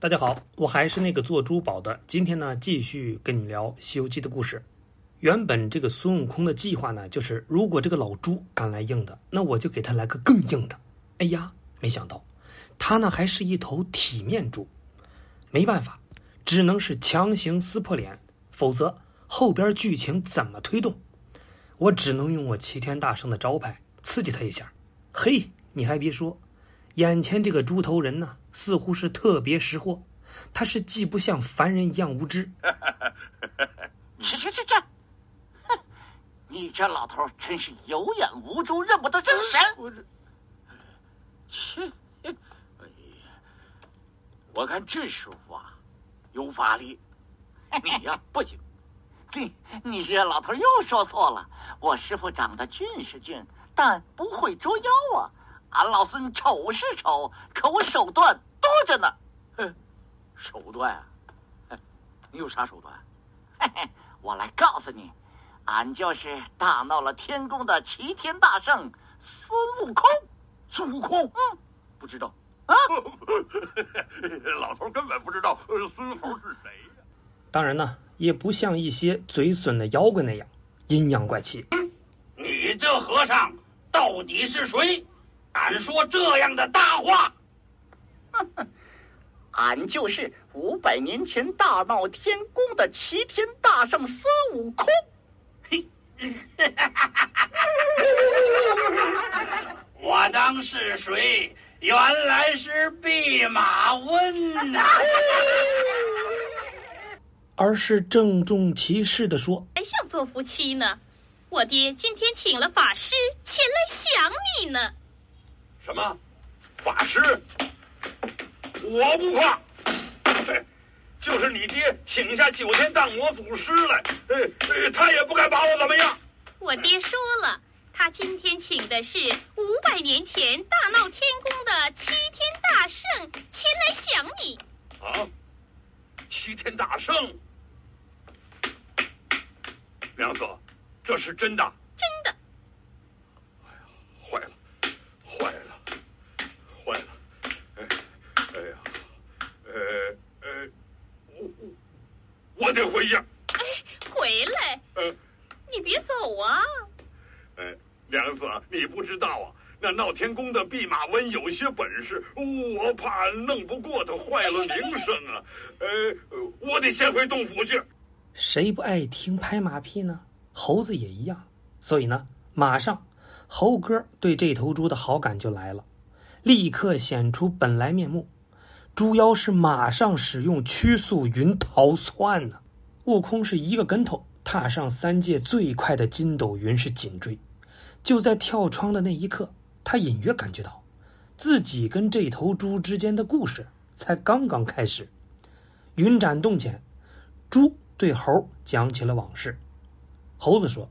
大家好，我还是那个做珠宝的。今天呢，继续跟你聊《西游记》的故事。原本这个孙悟空的计划呢，就是如果这个老猪敢来硬的，那我就给他来个更硬的。哎呀，没想到他呢还是一头体面猪，没办法，只能是强行撕破脸，否则后边剧情怎么推动？我只能用我齐天大圣的招牌刺激他一下。嘿，你还别说，眼前这个猪头人呢，似乎是特别识货。他是既不像凡人一样无知，去去去去！哼，你这老头真是有眼无珠，认不得真神。我这，切！哎呀，我看这师傅啊，有法力，你呀不行。你你这老头又说错了，我师傅长得俊是俊，但不会捉妖啊。俺老孙丑是丑，可我手段多着呢。哼，手段啊？你有啥手段？嘿嘿，我来告诉你，俺就是大闹了天宫的齐天大圣孙悟空。孙悟空？嗯，不知道啊？老头根本不知道孙猴是谁呀。当然呢。也不像一些嘴损的妖怪那样阴阳怪气。你这和尚到底是谁？敢说这样的大话？俺就是五百年前大闹天宫的齐天大圣孙悟空。嘿，我当是谁？原来是弼马温呐！而是郑重其事的说：“还想做夫妻呢？我爹今天请了法师前来想你呢。”什么？法师？我不怕。就是你爹请下九天荡魔祖师来，呃，他也不敢把我怎么样。我爹说了，他今天请的是五百年前大闹天宫的齐天大圣前来想你。啊？齐天大圣？娘子，这是？真的。哎呀，坏了，坏了，坏了！哎，哎呀，呃呃，我我我得回去。哎，回来。呃，你别走啊。哎，娘子，你不知道啊，那闹天宫的弼马温有些本事，我怕弄不过他，坏了名声啊。呃，我得先回洞府去。谁不爱听拍马屁呢？猴子也一样。所以呢，马上猴哥对这头猪的好感就来了，立刻显出本来面目。猪妖是马上使用曲速云逃窜呢。悟空是一个跟头踏上三界最快的筋斗云，是紧追。就在跳窗的那一刻，他隐约感觉到，自己跟这头猪之间的故事才刚刚开始。云展洞前，猪。对猴讲起了往事，猴子说：“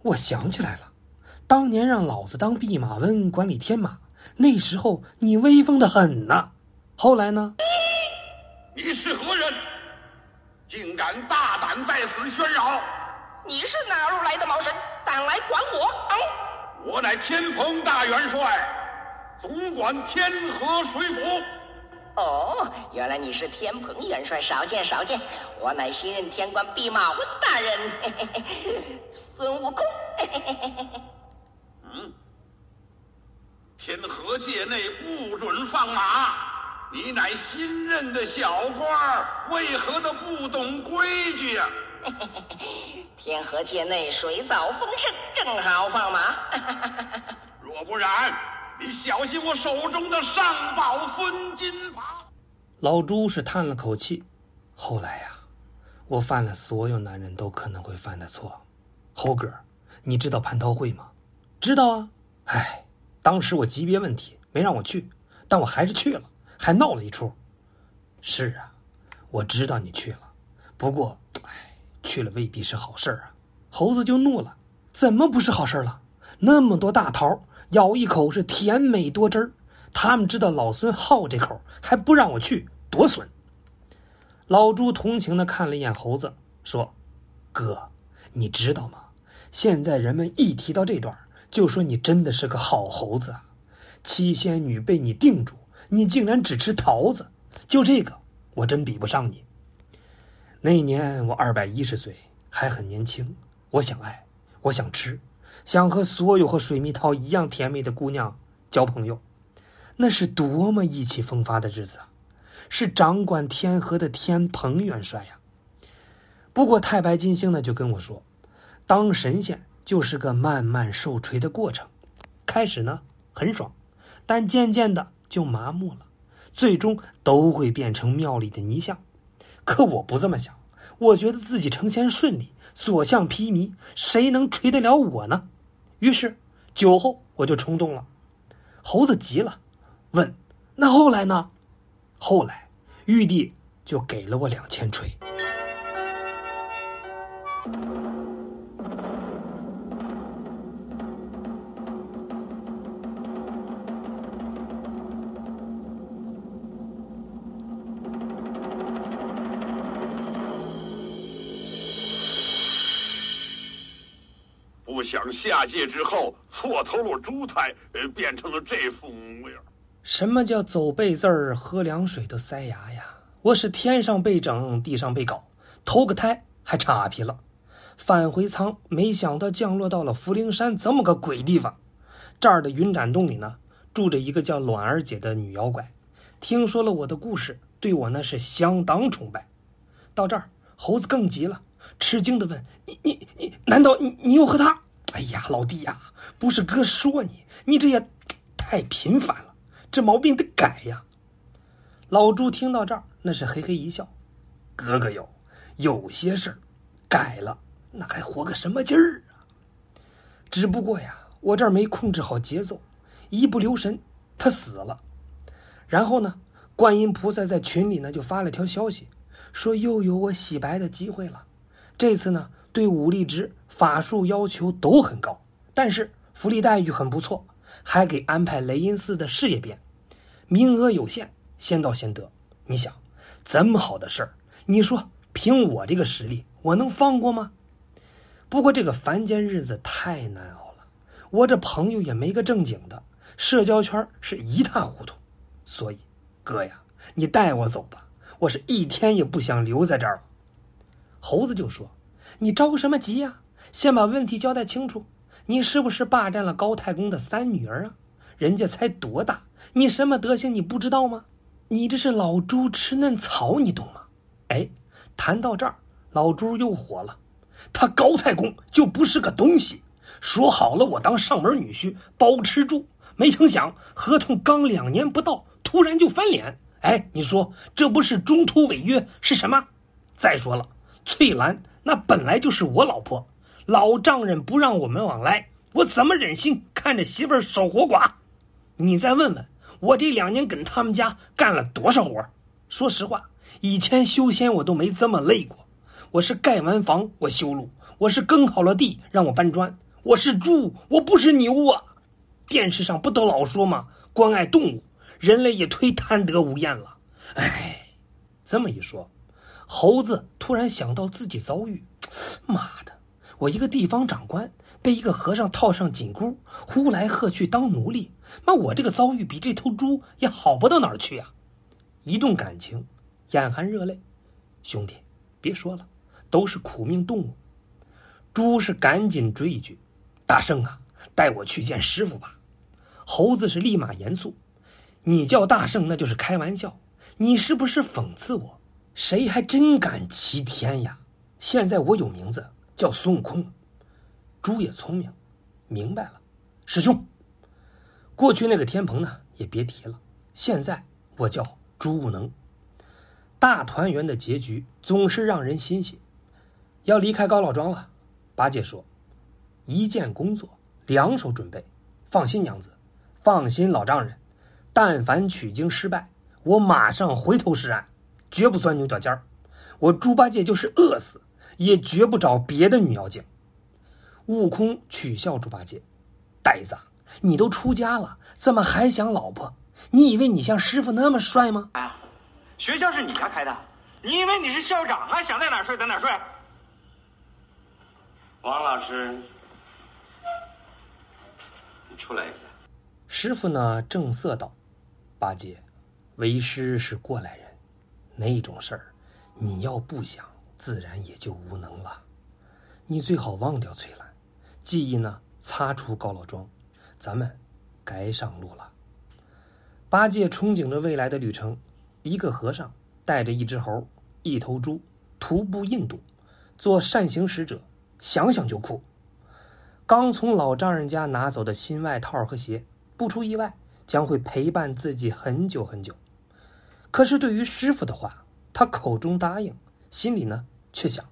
我想起来了，当年让老子当弼马温管理天马，那时候你威风的很呐。后来呢？你是何人？竟敢大胆在此喧扰！你是哪路来的毛神，胆来管我？啊！我乃天蓬大元帅，总管天河水府。”哦，原来你是天蓬元帅，少见少见。我乃新任天官弼马温大人，嘿嘿嘿孙悟空。嘿嘿嘿嘿嗯，天河界内不准放马。你乃新任的小官，为何的不懂规矩呀？天河界内水藻丰盛，正好放马。若不然。你小心我手中的上宝孙金蟠。老朱是叹了口气。后来呀，我犯了所有男人都可能会犯的错。猴哥，你知道蟠桃会吗？知道啊。唉，当时我级别问题没让我去，但我还是去了，还闹了一出。是啊，我知道你去了，不过，唉，去了未必是好事儿啊。猴子就怒了：怎么不是好事儿了？那么多大桃！咬一口是甜美多汁儿，他们知道老孙好这口，还不让我去，多损！老朱同情的看了一眼猴子，说：“哥，你知道吗？现在人们一提到这段，就说你真的是个好猴子啊！七仙女被你定住，你竟然只吃桃子，就这个，我真比不上你。那年我二百一十岁，还很年轻。我想爱，我想吃，想和所有和水蜜桃一样甜美的姑娘交朋友。那是多么意气风发的日子啊！是掌管天河的天蓬元帅呀。不过太白金星呢，就跟我说，当神仙就是个慢慢受锤的过程。开始呢很爽，但渐渐的就麻木了，最终都会变成庙里的泥像。可我不这么想，我觉得自己成仙顺利，所向披靡，谁能锤得了我呢？于是酒后我就冲动了。猴子急了，问：“那后来呢？”后来玉帝就给了我两千锤。想下界之后错投了猪胎，呃，变成了这副模样。什么叫走背字儿，喝凉水都塞牙呀？我是天上被整，地上被搞，投个胎还差皮了。返回舱，没想到降落到了福陵山这么个鬼地方。这儿的云展洞里呢，住着一个叫卵儿姐的女妖怪。听说了我的故事，对我呢是相当崇拜。到这儿，猴子更急了，吃惊的问：“你你你，难道你你又和他？”哎呀，老弟呀，不是哥说你，你这也太频繁了，这毛病得改呀。老朱听到这儿，那是嘿嘿一笑：“哥哥有有些事儿改了，那还活个什么劲儿啊？只不过呀，我这儿没控制好节奏，一不留神他死了。然后呢，观音菩萨在群里呢就发了条消息，说又有我洗白的机会了。这次呢。”对武力值、法术要求都很高，但是福利待遇很不错，还给安排雷音寺的事业编，名额有限，先到先得。你想，这么好的事儿，你说凭我这个实力，我能放过吗？不过这个凡间日子太难熬了，我这朋友也没个正经的，社交圈是一塌糊涂，所以哥呀，你带我走吧，我是一天也不想留在这儿了。猴子就说。你着什么急呀？先把问题交代清楚。你是不是霸占了高太公的三女儿啊？人家才多大，你什么德行你不知道吗？你这是老猪吃嫩草，你懂吗？哎，谈到这儿，老猪又火了。他高太公就不是个东西。说好了我当上门女婿，包吃住，没成想合同刚两年不到，突然就翻脸。哎，你说这不是中途违约是什么？再说了，翠兰。那本来就是我老婆，老丈人不让我们往来，我怎么忍心看着媳妇儿守活寡？你再问问我这两年跟他们家干了多少活？说实话，以前修仙我都没这么累过。我是盖完房我修路，我是耕好了地让我搬砖，我是猪，我不是牛啊！电视上不都老说吗？关爱动物，人类也忒贪得无厌了。哎，这么一说。猴子突然想到自己遭遇，妈的！我一个地方长官被一个和尚套上紧箍，呼来喝去当奴隶。那我这个遭遇比这头猪也好不到哪儿去呀！一动感情，眼含热泪。兄弟，别说了，都是苦命动物。猪是赶紧追一句：“大圣啊，带我去见师傅吧。”猴子是立马严肃：“你叫大圣那就是开玩笑，你是不是讽刺我？”谁还真敢欺天呀！现在我有名字叫孙悟空。猪也聪明，明白了。师兄，过去那个天蓬呢，也别提了。现在我叫猪悟能。大团圆的结局总是让人欣喜。要离开高老庄了，八戒说：“一件工作，两手准备。放心，娘子，放心，老丈人。但凡取经失败，我马上回头是岸。”绝不钻牛角尖儿，我猪八戒就是饿死，也绝不找别的女妖精。悟空取笑猪八戒：“呆子，你都出家了，怎么还想老婆？你以为你像师傅那么帅吗？”哎，学校是你家开的，你以为你是校长啊？想在哪睡在哪睡。王老师，你出来一下。师傅呢？正色道：“八戒，为师是过来人。”那种事儿，你要不想，自然也就无能了。你最好忘掉翠兰，记忆呢擦除高老庄，咱们该上路了。八戒憧憬着未来的旅程，一个和尚带着一只猴、一头猪，徒步印度，做善行使者，想想就酷。刚从老丈人家拿走的新外套和鞋，不出意外将会陪伴自己很久很久。可是对于师傅的话，他口中答应，心里呢却想。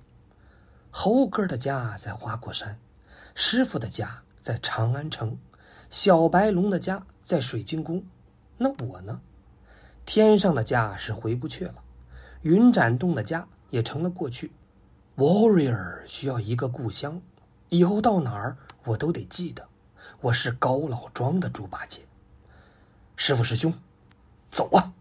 猴哥的家在花果山，师傅的家在长安城，小白龙的家在水晶宫，那我呢？天上的家是回不去了，云展洞的家也成了过去。Warrior 需要一个故乡，以后到哪儿我都得记得，我是高老庄的猪八戒。师傅师兄，走啊！